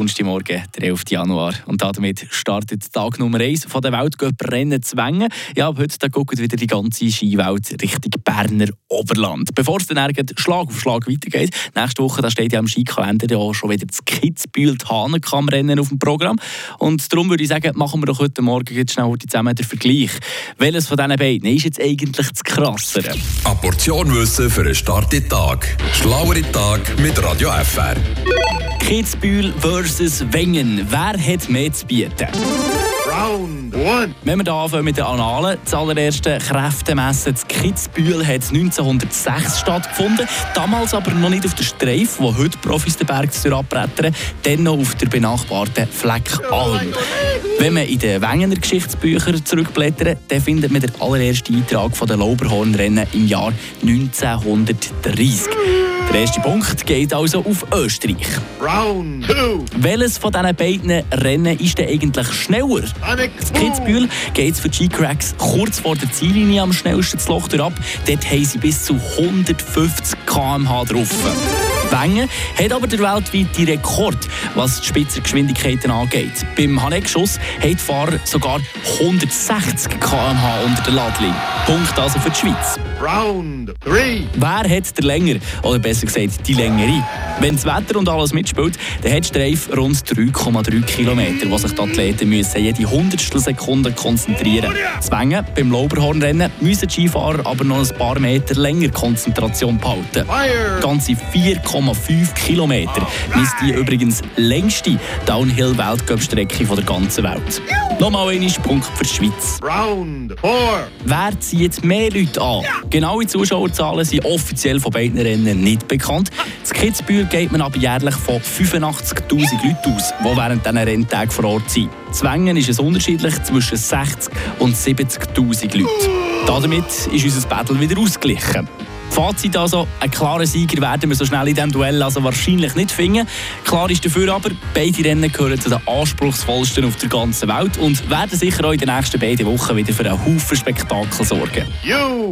Donnerstagmorgen, der 11. Januar. Und damit startet Tag Nummer 1 von der Weltcup-Rennen Zwängen. Ja, ab heute guckt wieder die ganze Skiwelt Richtung Berner Oberland. Bevor es dann Schlag auf Schlag weitergeht, nächste Woche da steht ja am Skikalender ja schon wieder das Kitzbühel Hahnenkamm-Rennen auf dem Programm. Und darum würde ich sagen, machen wir doch heute Morgen jetzt schnell zusammen den Vergleich. Welches von diesen beiden ist jetzt eigentlich das Krassere? Eine Portion Wissen für einen starken Tag. Schlauere Tag mit Radio FR. Kitzbühel versus Wengen. Wer hat mehr zu bieten? Round one. Wenn wir hier anfangen mit den Annalen, das allererste Kräftemessen zu Kitzbühel hat 1906 stattgefunden. Damals aber noch nicht auf der Streif, wo heute Profis den Berg abbrettern, dann noch auf der benachbarten Fleck Alm. Wenn man in den Wengener Geschichtsbüchern zurückblättert, dann findet man den allerersten Eintrag von den Lauberhornrennen im Jahr 1930. Der erste Punkt geht also auf Österreich. Round two. Welches von diesen beiden Rennen ist denn eigentlich schneller? In Kitzbühel geht es für G-Cracks kurz vor der Ziellinie am schnellsten das Loch ab. Dort haben sie bis zu 150 km/h drauf. Wengen hat aber der weltweite Rekord, was die Spitzengeschwindigkeiten angeht. Beim Haneck-Schuss haben die Fahrer sogar 160 km/h unter der Ladlinie. Punkt also für die Schweiz. Round three. Wer hat der länger, oder besser gesagt die längere? Wenn das Wetter und alles mitspielt, dann hat Streif rund 3,3 Kilometer, wo sich die Athleten müssen jede Hundertstel Sekunde konzentrieren Zwängen beim Lauberhornrennen müssen die Skifahrer aber noch ein paar Meter länger Konzentration behalten. Ganze 4,5 Kilometer ist die übrigens längste Downhill-Weltcup-Strecke der ganzen Welt. Nochmal ein Punkt für die Schweiz. Round four. Wer zieht mehr Leute an? Genaue Zuschauerzahlen sind offiziell von beiden Rennen nicht bekannt. Das Kitzbühel geht man aber jährlich von 85'000 Leuten aus, die während diesen Renntagen vor Ort sind. Zwängen ist es unterschiedlich zwischen 60 und 70'000 Leuten. Damit ist unser Battle wieder ausgeglichen. Fazit also, einen klaren Sieger werden wir so schnell in diesem Duell also wahrscheinlich nicht finden. Klar ist dafür aber, beide Rennen gehören zu den anspruchsvollsten auf der ganzen Welt und werden sicher auch in den nächsten beiden Wochen wieder für einen Haufen Spektakel sorgen. You